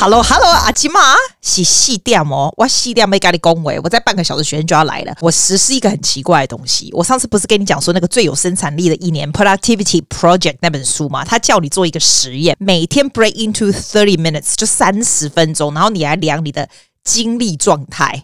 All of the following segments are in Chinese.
Hello Hello，阿基玛是细点哦，我细点没跟你恭维，我再半个小时学生就要来了。我实施一个很奇怪的东西，我上次不是跟你讲说那个最有生产力的一年 Productivity Project 那本书吗？他叫你做一个实验，每天 break into thirty minutes，就三十分钟，然后你来量你的精力状态。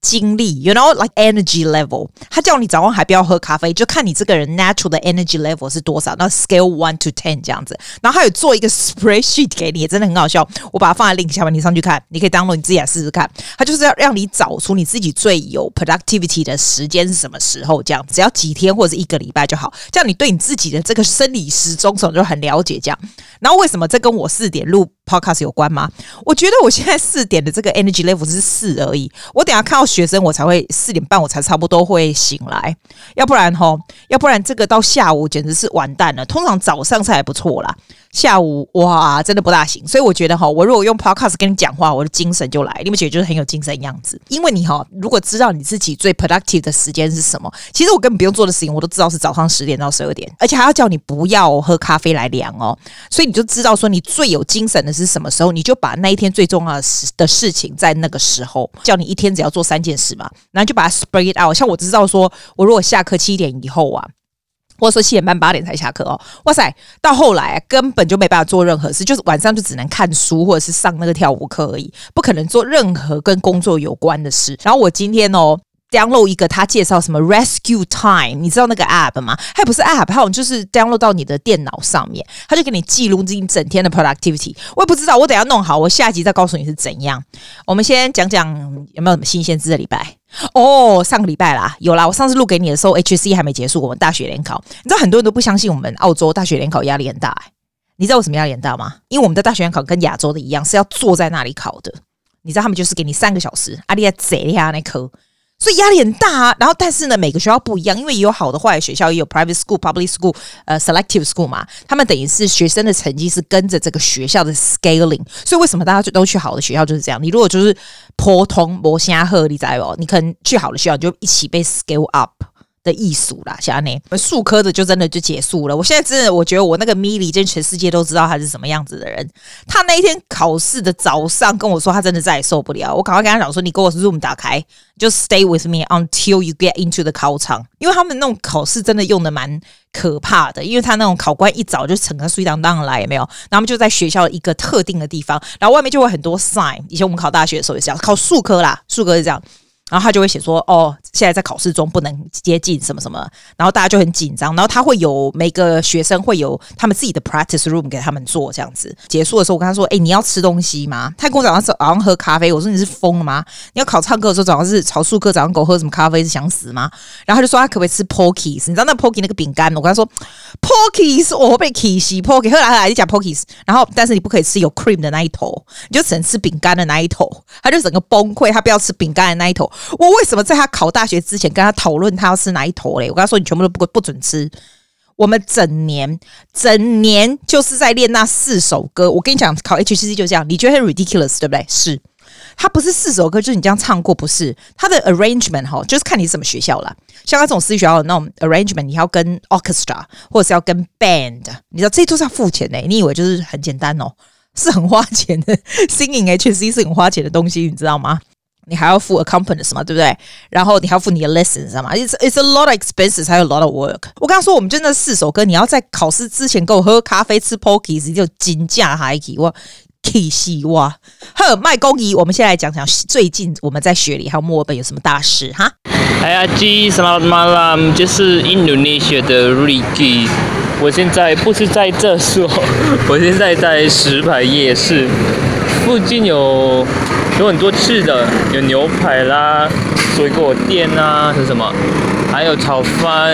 精力，you know, like energy level。他叫你早上还不要喝咖啡，就看你这个人 natural 的 energy level 是多少。那 scale one to ten 这样子。然后他有做一个 spreadsheet 给你，真的很好笑。我把它放在 link 下面，你上去看，你可以登录你自己来试试看。他就是要让你找出你自己最有 productivity 的时间是什么时候，这样只要几天或者是一个礼拜就好。这样你对你自己的这个生理时钟什么就很了解。这样，然后为什么这跟我四点录 podcast 有关吗？我觉得我现在四点的这个 energy level 是四而已。我等下看到。学生我才会四点半我才差不多会醒来，要不然吼，要不然这个到下午简直是完蛋了。通常早上是还不错啦。下午哇，真的不大行，所以我觉得哈，我如果用 podcast 跟你讲话，我的精神就来，你们觉得就是很有精神样子。因为你哈，如果知道你自己最 productive 的时间是什么，其实我根本不用做的事情，我都知道是早上十点到十二点，而且还要叫你不要喝咖啡来量哦，所以你就知道说你最有精神的是什么时候，你就把那一天最重要的事的事情在那个时候，叫你一天只要做三件事嘛，然后就把它 spread it out。像我知道说，我如果下课七点以后啊。或者说七点半八点才下课哦，哇塞！到后来啊，根本就没办法做任何事，就是晚上就只能看书或者是上那个跳舞课而已，不可能做任何跟工作有关的事。然后我今天哦。download 一个他介绍什么 Rescue Time，你知道那个 app 吗？它也不是 app，它好像就是 download 到你的电脑上面，他就给你记录你整天的 productivity。我也不知道，我等下弄好，我下集再告诉你是怎样。我们先讲讲有没有什么新鲜事的礼拜哦，上个礼拜啦，有啦。我上次录给你的时候，HC 还没结束，我们大学联考。你知道很多人都不相信我们澳洲大学联考压力很大，欸，你知道为什么压力很大吗？因为我们的大学联考跟亚洲的一样，是要坐在那里考的。你知道他们就是给你三个小时，阿丽亚贼厉害那科。所以压力很大啊，然后但是呢，每个学校不一样，因为也有好的坏的学校，也有 private school、public school，呃，selective school 嘛，他们等于是学生的成绩是跟着这个学校的 scaling，所以为什么大家都去好的学校就是这样？你如果就是普通摩虾赫你知道不？你可能去好的学校就一起被 scale up。的艺术啦，小安内，术科的就真的就结束了。我现在真的，我觉得我那个 Milly，真全世界都知道他是什么样子的人。他那一天考试的早上跟我说，他真的再也受不了。我赶快跟他讲说，你给我 Zoom 打开，就 Stay with me until you get into the 考场。因为他们那种考试真的用的蛮可怕的，因为他那种考官一早就整个睡当当来，有没有？然后他们就在学校一个特定的地方，然后外面就会很多 sign。以前我们考大学的时候也是这样，考术科啦，术科是这样。然后他就会写说：“哦，现在在考试中，不能接近什么什么。”然后大家就很紧张。然后他会有每个学生会有他们自己的 practice room 给他们做这样子。结束的时候，我跟他说：“哎，你要吃东西吗？”他跟我早上早上喝咖啡。我说：“你是疯了吗？你要考唱歌的时候早上是考术课，早上狗喝什么咖啡是想死吗？”然后他就说：“他可不可以吃 Pokies？你知道那 Pokies 那个饼干？”我跟他说：“Pokies，我被 kiss Pokies。”后来后来你讲 Pokies，然后但是你不可以吃有 cream 的那一头，你就只能吃饼干的那一头。他就整个崩溃，他不要吃饼干的那一头。我为什么在他考大学之前跟他讨论他要吃哪一坨嘞？我跟他说，你全部都不不准吃。我们整年整年就是在练那四首歌。我跟你讲，考 HCC 就这样，你觉得很 ridiculous 对不对？是，他不是四首歌，就是你这样唱过，不是他的 arrangement 哈，就是看你什么学校了。像他这种私立学校那种 arrangement，你要跟 orchestra 或者是要跟 band，你知道这都是要付钱的。你以为就是很简单哦？是很花钱的。Singing HCC 是很花钱的东西，你知道吗？你还要付 accompanist 嘛，对不对？然后你还要付你的 lessons，知道吗？It's it's a lot of expenses，还有 a lot of work。我刚刚说，我们就那四首歌，你要在考试之前给我喝咖啡、吃 Pokies，就金价还起哇，气死哇！呵，卖公仪，我们先来讲讲最近我们在雪梨还有墨尔本有什么大事哈？哎呀，Selamat malam，就是印度尼西亚的 Ricky。我现在不是在这说，我现在在石牌夜市附近有。有很多吃的，有牛排啦、水果店啊，是什么？还有炒饭，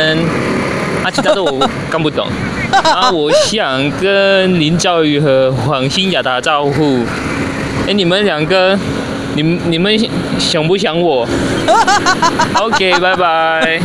啊，其他的我看不懂。啊，我想跟林兆宇和黄欣雅打招呼。哎，你们两个，你们你们想不想我？OK，拜拜。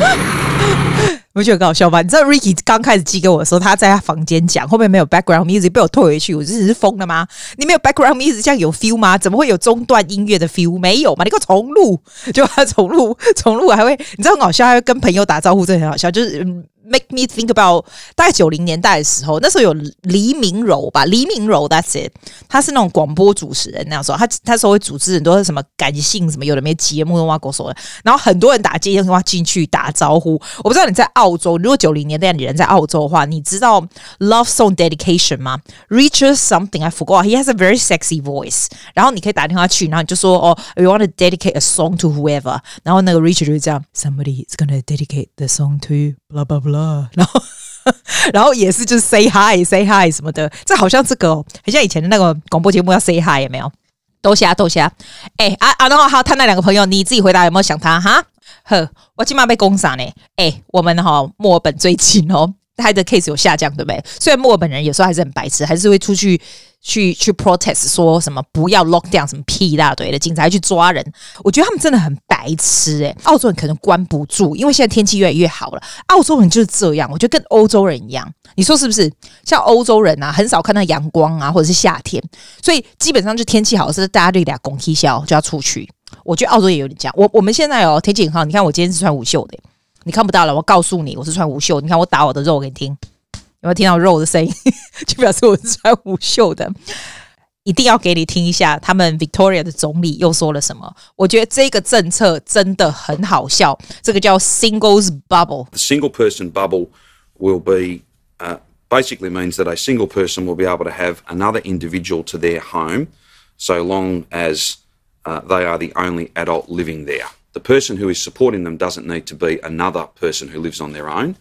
我觉得很搞笑吧？你知道 Ricky 刚开始寄给我的时候，他在他房间讲，后面没有 background music，被我退回去。我真是疯了吗？你没有 background music，这样有 feel 吗？怎么会有中断音乐的 feel？没有嘛？你给我重录，就他重录，重录还会，你知道很好笑，还会跟朋友打招呼，真的很好笑。就是 make me think about 大概九零年代的时候，那时候有黎明柔吧，黎明柔，that's it，他是那种广播主持人，那时候他他说会主持很多什么感性什么有的没节目的话，跟我说的，然后很多人打接电话进去打招呼。我不知道你在澳洲，如果九零年代你人在澳洲的话，你知道 love song dedication 吗？Richard something I forgot. He has a very sexy voice。然后你可以打电话去，然后你就说哦，you want to dedicate a song to whoever。然后那个 Richard 就会这样，somebody is gonna dedicate the song to blah blah 呃。然后然后也是就是 say hi say hi 什么的，这好像这个、哦，很像以前的那个广播节目要 say hi 有没有？豆虾豆虾，哎啊啊，然后还有，他那两个朋友，你自己回答有没有想他哈？呵，我起码被攻杀呢。哎，我们哈墨尔本最近哦，他的 case 有下降，对不对？虽然墨尔本人有时候还是很白痴，还是会出去去去 protest，说什么不要 lock down 什么屁一大堆的，警察去抓人。我觉得他们真的很白痴哎。澳洲人可能关不住，因为现在天气越来越好了。澳洲人就是这样，我觉得跟欧洲人一样，你说是不是？像欧洲人啊，很少看到阳光啊，或者是夏天，所以基本上就天气好是大家就俩拱气消就要出去。我觉得澳洲也有点这样。我我们现在哦，天气很好。你看我今天是穿无袖的，你看不到了。我告诉你，我是穿无袖。你看我打我的肉给你听，有没有听到肉的声音？就表示我是穿无袖的。一定要给你听一下，他们 Victoria 的总理又说了什么？我觉得这个政策真的很好笑。这个叫 Singles Bubble。The single person bubble will be, uh, basically means that a single person will be able to have another individual to their home, so long as Uh, they are the only adult living there. The person who is supporting them doesn't need to be another person who lives on their own.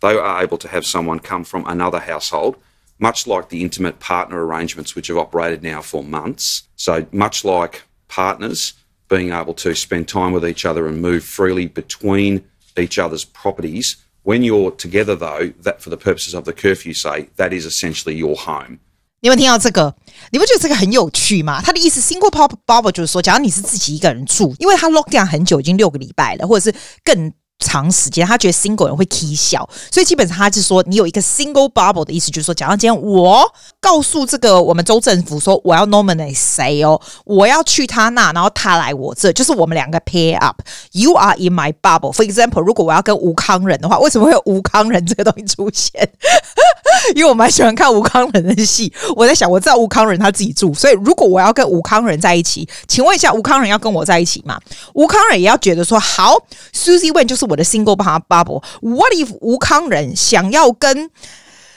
They are able to have someone come from another household, much like the intimate partner arrangements which have operated now for months. So, much like partners being able to spend time with each other and move freely between each other's properties. When you're together, though, that for the purposes of the curfew, say that is essentially your home. 你有没有听到这个？你不觉得这个很有趣吗？他的意思，single pop bubble 就是说，假如你是自己一个人住，因为他 lock down 很久，已经六个礼拜了，或者是更。长时间，他觉得 single 人会起笑，所以基本上他是说，你有一个 single bubble 的意思，就是说，假如今天我告诉这个我们州政府说，我要 nominate 谁哦，我要去他那，然后他来我这，就是我们两个 pair up。You are in my bubble。For example，如果我要跟吴康仁的话，为什么会有吴康仁这个东西出现？因为我蛮喜欢看吴康仁的戏。我在想，我知道吴康仁他自己住，所以如果我要跟吴康仁在一起，请问一下，吴康仁要跟我在一起吗？吴康仁也要觉得说，好，Susie Wen 就是。我的 single bubble。What if 吴康仁想要跟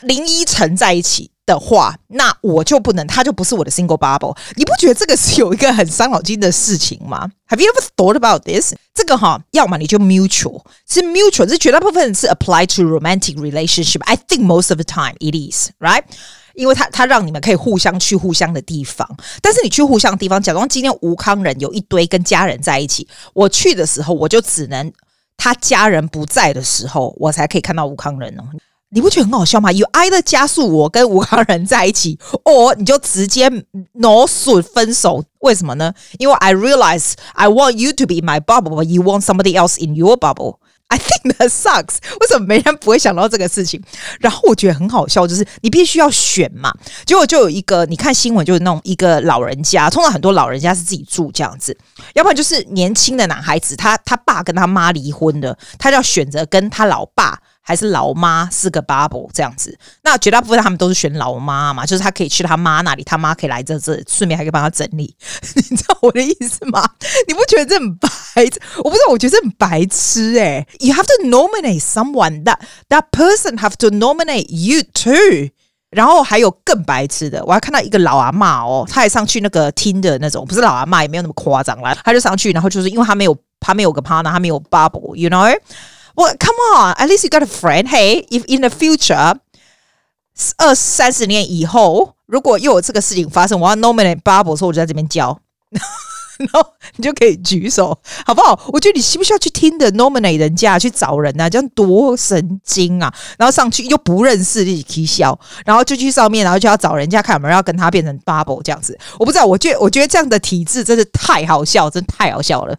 林依晨在一起的话，那我就不能，他就不是我的 single bubble。你不觉得这个是有一个很伤脑筋的事情吗？Have you ever thought about this？这个哈，要么你就 mutual，是 mutual，是绝大部分是 apply to romantic relationship。I think most of the time it is，right？因为他他让你们可以互相去互相的地方，但是你去互相的地方，假装今天吴康仁有一堆跟家人在一起，我去的时候我就只能。他家人不在的时候，我才可以看到吴康仁哦。你不觉得很好笑吗？You either 加速我跟吴康仁在一起，or 你就直接 no 损分手。为什么呢？因为 I realize I want you to be my bubble, but you want somebody else in your bubble. I think that sucks。为什么没人不会想到这个事情？然后我觉得很好笑，就是你必须要选嘛。结果就有一个，你看新闻，就是那种一个老人家，通常很多老人家是自己住这样子，要不然就是年轻的男孩子，他他爸跟他妈离婚的，他就要选择跟他老爸。还是老妈是个 bubble 这样子，那绝大部分他们都是选老妈嘛，就是他可以去他妈那里，他妈可以来这这，顺便还可以帮他整理，你知道我的意思吗？你不觉得这很白？我不知道，我觉得这很白痴哎、You have to nominate someone that that person have to nominate you too。然后还有更白痴的，我还看到一个老阿妈哦，他还上去那个听的那种，不是老阿妈也没有那么夸张啦，他就上去，然后就是因为他没有他没有个 partner，他没有 bubble，you know。我 come on, at least you got a friend. Hey, if in the future，二三十年以后，如果又有这个事情发生，我要 nominate bubble，所以我就在这边教，然后你就可以举手，好不好？我觉得你需不需要去听的 nominate 人家去找人啊？这样多神经啊！然后上去又不认识，一起笑，然后就去上面，然后就要找人家看有没有要跟他变成 bubble 这样子。我不知道，我觉得我觉得这样的体制真是太好笑，真的太好笑了。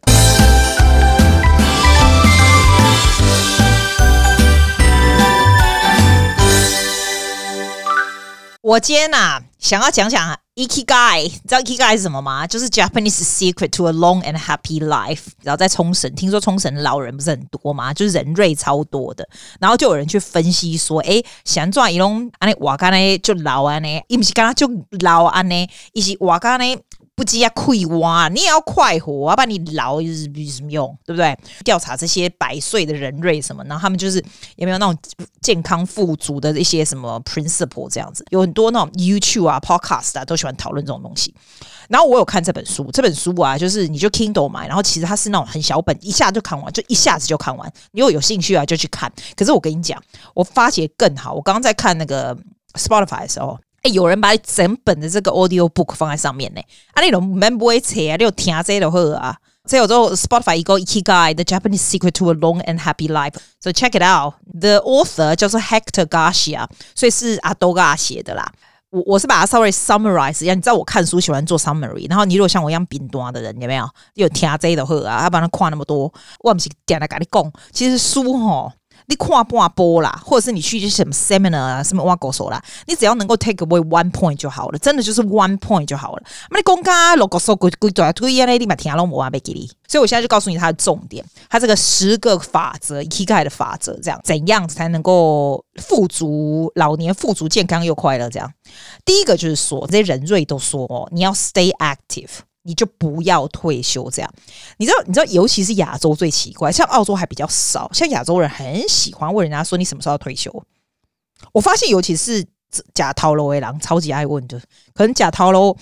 我今天呐、啊，想要讲讲 Ikigai，你知道 Ikigai 是什么吗？就是 Japanese secret to a long and happy life。然后在冲绳，听说冲绳老人不是很多吗？就是人瑞超多的。然后就有人去分析说，哎，想做一龙安尼瓦干呢就老安呢，伊不是刚刚就老安呢，伊是瓦干呢。不急要快挖，你也要快活，要不然你老有什么用？对不对？调查这些百岁的人瑞什么，然后他们就是有没有那种健康富足的一些什么 principle 这样子？有很多那种 YouTube 啊、Podcast 啊，都喜欢讨论这种东西。然后我有看这本书，这本书啊，就是你就 Kindle 买，然后其实它是那种很小本，一下就看完，就一下子就看完。你如果有兴趣啊，就去看。可是我跟你讲，我发觉更好。我刚刚在看那个 Spotify 的时候。哎，有人把整本的这个 audio book 放在上面呢。啊，那种蛮不会扯啊，你有听这就好啊。所以有时候 Spotify 一个 Ikigai The Japanese Secret to a Long and Happy Life。So check it out。The author 叫做 Hector Garcia，所以是阿多嘎写的啦。我我是把它稍微 summarize 一下。你知道我看书喜欢做 summary，然后你如果像我一样饼端的人，有没有？有听这就好啊。他把它看那么多，我不是点来跟你讲，其实书吼。你看半波啦，或者是你去一些什么 seminar 啊，什么挖狗手啦，你只要能够 take away one point 就好了，真的就是 one point 就好了。那你公家老狗手鬼鬼对对呀，那立马听了我啊，被给你。所以我现在就告诉你它的重点，它这个十个法则，Ikigai 的法则，这样怎样才能够富足老年、富足健康又快乐？这样，第一个就是说，这些人瑞都说哦，你要 stay active。你就不要退休，这样你知道？你知道，尤其是亚洲最奇怪，像澳洲还比较少，像亚洲人很喜欢问人家说你什么时候要退休。我发现，尤其是假头路的人超级爱问的，可能假头路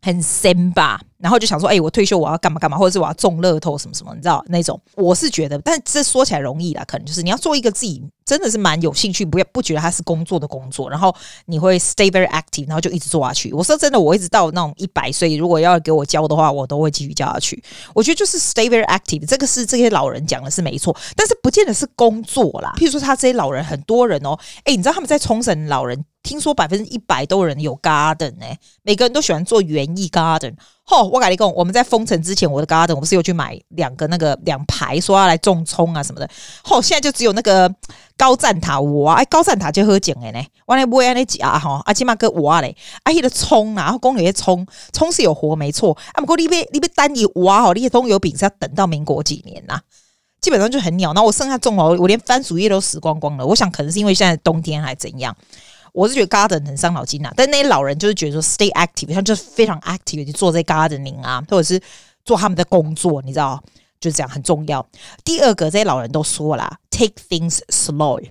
很深吧。然后就想说，哎、我退休我要干嘛干嘛，或者是我要中乐透什么什么，你知道那种？我是觉得，但这说起来容易啦，可能就是你要做一个自己真的是蛮有兴趣，不要不觉得它是工作的工作，然后你会 stay very active，然后就一直做下去。我说真的，我一直到那种一百岁，如果要给我教的话，我都会继续教下去。我觉得就是 stay very active，这个是这些老人讲的是没错，但是不见得是工作啦。譬如说，他这些老人很多人哦，哎，你知道他们在冲绳老人，听说百分之一百都有人有 garden 呢、欸，每个人都喜欢做园艺 garden。吼、哦，我跟你讲，我们在封城之前，我的 garden 我不是有去买两个那个两排，说要来种葱啊什么的。吼、哦，现在就只有那个高赞塔哇，哎，高赞塔就喝井的呢。我来不会安尼夹哈，阿起码个哇嘞，阿迄个葱啊，然后公有些葱，葱是有活没错。啊，不过你别你别单一哇吼，你些葱油饼是要等到民国几年呐？基本上就很鸟。那我剩下种了，我连番薯叶都死光光了。我想可能是因为现在冬天还怎样。我是觉得 garden 很伤脑筋呐，但那些老人就是觉得说 stay active，他就是非常 active 就做这 gardening 啊，或者是做他们的工作，你知道，就是这样很重要。第二个，这些老人都说了，take things slow，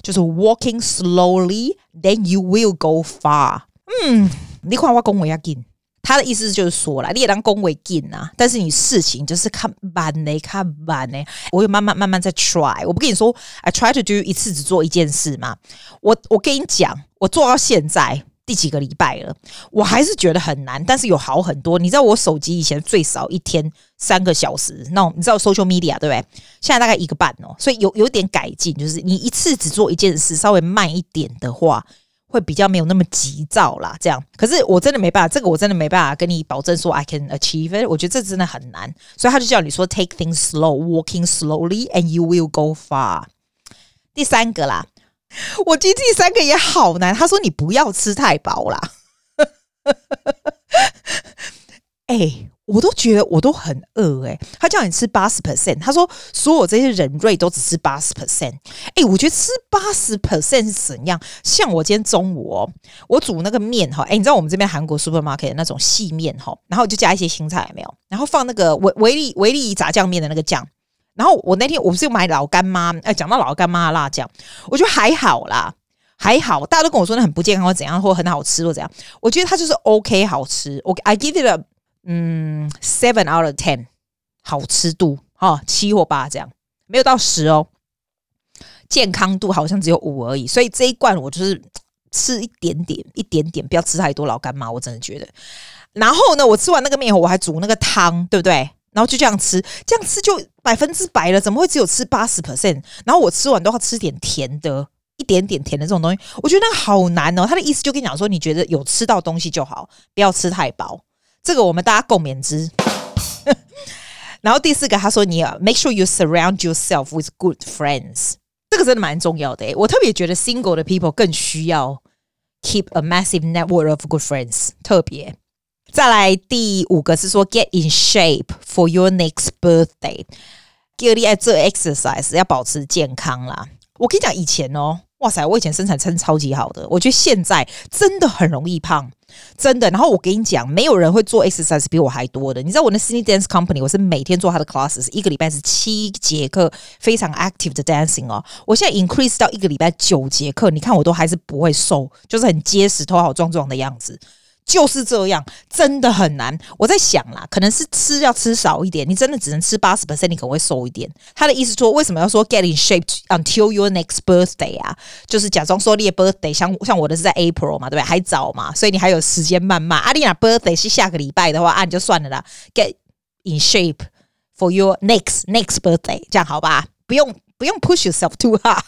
就是 walking slowly，then you will go far。嗯，你看我讲我要紧。他的意思就是说啦，你也当恭维进啊，但是你事情就是看慢呢，看慢呢。我有慢慢慢慢在 try，我不跟你说，I try to do 一次只做一件事嘛。我我跟你讲，我做到现在第几个礼拜了，我还是觉得很难，但是有好很多。你知道我手机以前最少一天三个小时，那你知道 social media 对不对？现在大概一个半哦，所以有有点改进，就是你一次只做一件事，稍微慢一点的话。会比较没有那么急躁啦，这样。可是我真的没办法，这个我真的没办法跟你保证说 I can achieve it。我觉得这真的很难，所以他就叫你说 take things slow, walking slowly, and you will go far。第三个啦，我觉得第三个也好难。他说你不要吃太饱啦。哎、欸。我都觉得我都很饿诶、他叫你吃八十 percent，他说所有这些人瑞都只吃八十 percent。哎，我觉得吃八十 percent 是怎样？像我今天中午哦，我煮那个面哈，哎，你知道我们这边韩国 supermarket 的那种细面哈，然后就加一些青菜有没有？然后放那个维维力维力炸酱面的那个酱。然后我那天我不是有买老干妈，哎，讲到老干妈辣酱，我觉得还好啦，还好。大家都跟我说那很不健康或怎样，或很好吃或怎样，我觉得它就是 OK 好吃。我 I give it a 嗯，seven out of ten，好吃度哈，七或八这样，没有到十哦。健康度好像只有五而已，所以这一罐我就是吃一点点，一点点，不要吃太多。老干妈，我真的觉得。然后呢，我吃完那个面，我还煮那个汤，对不对？然后就这样吃，这样吃就百分之百了。怎么会只有吃八十 percent？然后我吃完都要吃点甜的，一点点甜的这种东西，我觉得那个好难哦。他的意思就跟你讲说，你觉得有吃到东西就好，不要吃太饱。这个我们大家共勉之。然后第四个，他说你要 make sure you surround yourself with good friends，这个真的蛮重要的。我特别觉得 single 的 people 更需要 keep a massive network of good friends，特别。再来第五个是说 get in shape for your next birthday，第二例做 exercise 要保持健康啦。我跟你讲，以前哦，哇塞，我以前身材真超级好的，我觉得现在真的很容易胖。真的，然后我跟你讲，没有人会做 exercise 比我还多的。你知道我那 Sydney Dance Company，我是每天做他的 classes，一个礼拜是七节课，非常 active 的 dancing 哦。我现在 increase 到一个礼拜九节课，你看我都还是不会瘦，就是很结实、头好壮壮的样子。就是这样，真的很难。我在想啦，可能是吃要吃少一点，你真的只能吃八十 percent，你可能会瘦一点。他的意思说，为什么要说 get in shape until your next birthday 啊？就是假装说你的 birthday，像像我的是在 April 嘛，对不对？还早嘛，所以你还有时间慢慢。阿丽娜 birthday 是下个礼拜的话，啊，你就算了啦。Get in shape for your next next birthday，这样好吧？不用不用 push yourself too hard。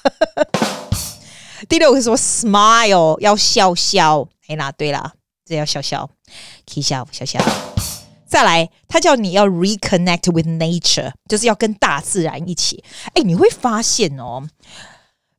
第六个说 smile 要笑笑，哎啦，对啦。这要笑笑，，K 笑笑笑。再来，他叫你要 reconnect with nature，就是要跟大自然一起。哎，你会发现哦。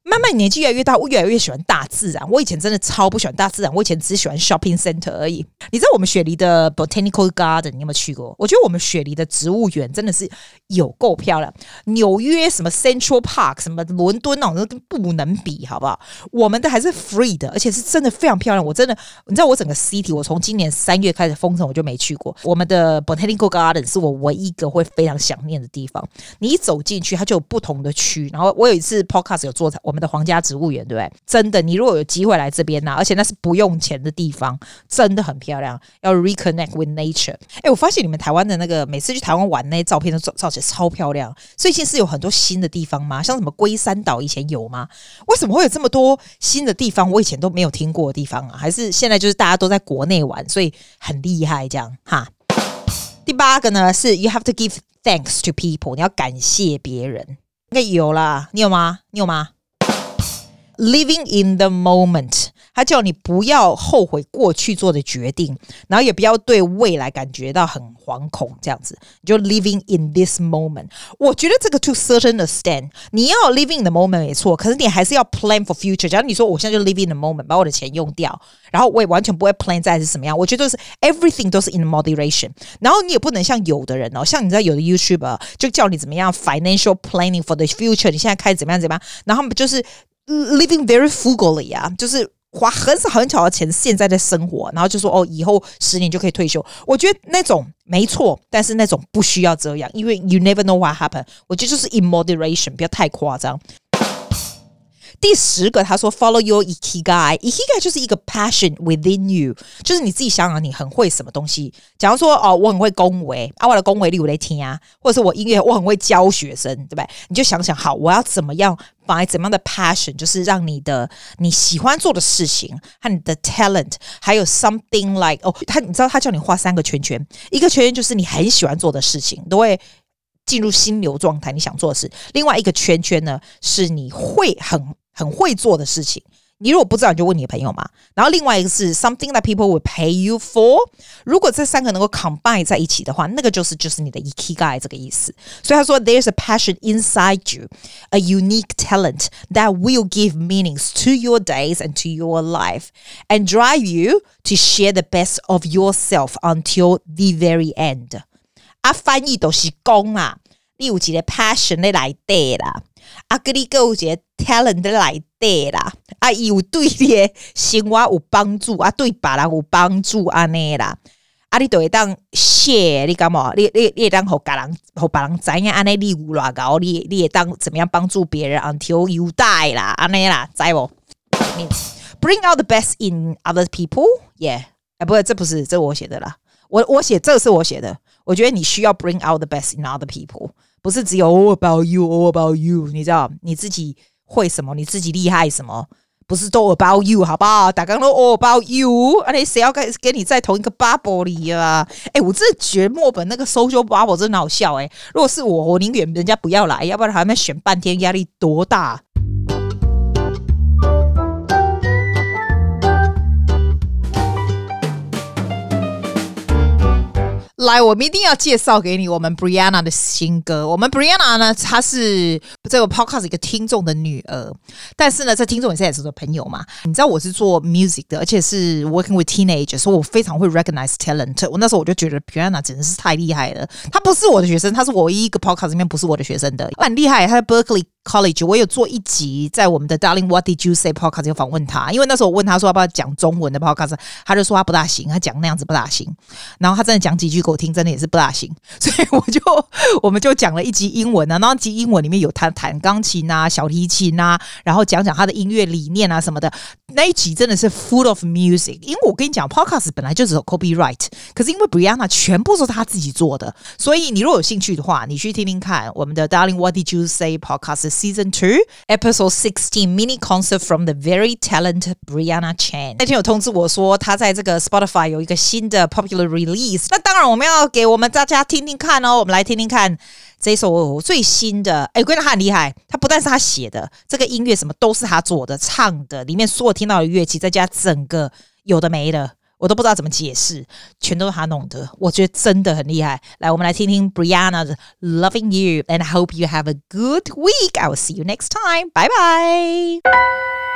慢慢年纪越来越大，我越来越喜欢大自然。我以前真的超不喜欢大自然，我以前只喜欢 shopping center 而已。你知道我们雪梨的 botanical garden 你有没有去过？我觉得我们雪梨的植物园真的是有够漂亮。纽约什么 Central Park，什么伦敦那种都不能比，好不好？我们的还是 free 的，而且是真的非常漂亮。我真的，你知道我整个 city，我从今年三月开始封城，我就没去过。我们的 botanical garden 是我唯一一个会非常想念的地方。你一走进去，它就有不同的区。然后我有一次 podcast 有做我们们的皇家植物园，对不对？真的，你如果有机会来这边呢、而且那是不用钱的地方，真的很漂亮。要 reconnect with nature。哎，我发现你们台湾的那个每次去台湾玩那些照片都照照起来超漂亮。最近是有很多新的地方吗？像什么龟山岛以前有吗？为什么会有这么多新的地方？我以前都没有听过的地方啊？还是现在就是大家都在国内玩，所以很厉害这样哈？第八个呢是 you have to give thanks to people，你要感谢别人。应该有啦，你有吗？你有吗？Living in the moment，他叫你不要后悔过去做的决定，然后也不要对未来感觉到很惶恐，这样子你就 living in this moment。我觉得这个 to certain extent，你要 living in the moment 没错，可是你还是要 plan for future。假如你说我现在就 living in the moment，把我的钱用掉，然后我也完全不会 plan 再是什么样，我觉得是 everything 都是 in moderation。然后你也不能像有的人哦，像你知道有的 YouTuber 就叫你怎么样 financial planning for the future，你现在开始怎么样怎么样，然后就是。Living very frugally 啊，就是花很少很少的钱，现在的生活，然后就说哦，以后十年就可以退休。我觉得那种没错，但是那种不需要这样，因为 you never know what happen。我觉得就是 in moderation，不要太夸张。第十个，他说 Follow your ikigai，ikigai 就是一个 passion within you，就是你自己想想你很会什么东西。假如说哦，我很会恭维，啊，我的恭维例如来听啊，或者是我音乐我很会教学生，对不对？你就想想好，我要怎么样把怎么样的 passion，就是让你的你喜欢做的事情和你的 talent，还有 something like 哦，他你知道他叫你画三个圈圈，一个圈圈就是你很喜欢做的事情，都会进入心流状态，你想做的事。另外一个圈圈呢，是你会很。很会做的事情，你如果不知道，你就问你的朋友嘛。然后另外一个是 something that people will pay you for。如果这三个能够 combine 在一起的话，那个就是就是你的 ikigai 这个意思。所以他说，there's a passion inside you, a unique talent that will give meanings to your days and to your life, and drive you to share the best of yourself until the very end。啊，翻译都是讲啊，你有几个 passion 的来对啦。啊，跟你有一个 talent 来对啦，啊，有对你的生活有帮助，啊，对别人有帮助安尼啦，啊，你就会当谢，你干嘛？你你你会当互别人互别人知影安尼你有偌高，你你会当怎么样帮助别人？Until you die 啦，安尼啦，知无？Means bring out the best in other people. Yeah，哎，不，这不是，这我写的啦。我我写，这是我写的。我觉得你需要 bring out the best in other people。不是只有 all about you, all about you，你知道你自己会什么，你自己厉害什么，不是都 about you 好不好？大家都 all about you，而且谁要跟跟你在同一个 bubble 里啊？哎，我真的觉得墨本那个 social bubble 真的好笑哎、如果是我，我宁愿人家不要来，要不然还要选半天，压力多大。来，我们一定要介绍给你我们 Brianna 的新歌。我们 Brianna 呢，她是这个 Podcast 一个听众的女儿，但是呢，这听众也是也是我的朋友嘛。你知道我是做 music 的，而且是 working with teenagers，所以我非常会 recognize talent。我那时候我就觉得 Brianna 真的是太厉害了。她不是我的学生，她是我唯一一个 Podcast 里面不是我的学生的，她很厉害。她在 Berkeley College，我有做一集在我们的 Darling What Did You Say Podcast 有访问他，因为那时候我问他说要不要讲中文的 Podcast，他就说他不大行，他讲那样子不大行。然后他真的讲几句给。我听真的也是不大行，所以我就我们就讲了一集英文啊，然后集英文里面有弹弹钢琴啊、小提琴啊，然后讲讲他的音乐理念啊什么的。那一集真的是 full of music，因为我跟你讲，podcast 本来就只有 copyright，可是因为 Brianna 全部都是他自己做的，所以你如果有兴趣的话，你去听听看我们的 Darling What Did You Say Podcast Season Two Episode Sixteen Mini Concert from the Very Talented Brianna Chan。那天有通知我说他在这个 Spotify 有一个新的 popular release，那当然我们要给我们大家听听看哦，我们来听听看。这一首最新的，哎，我觉得他很厉害。他不但是他写的，这个音乐什么都是他做的、唱的，里面所有听到的乐器，再加整个有的没的，我都不知道怎么解释，全都是他弄的。我觉得真的很厉害。来，我们来听听 Brianna 的 Loving You，and hope you have a good week. I will see you next time. Bye bye.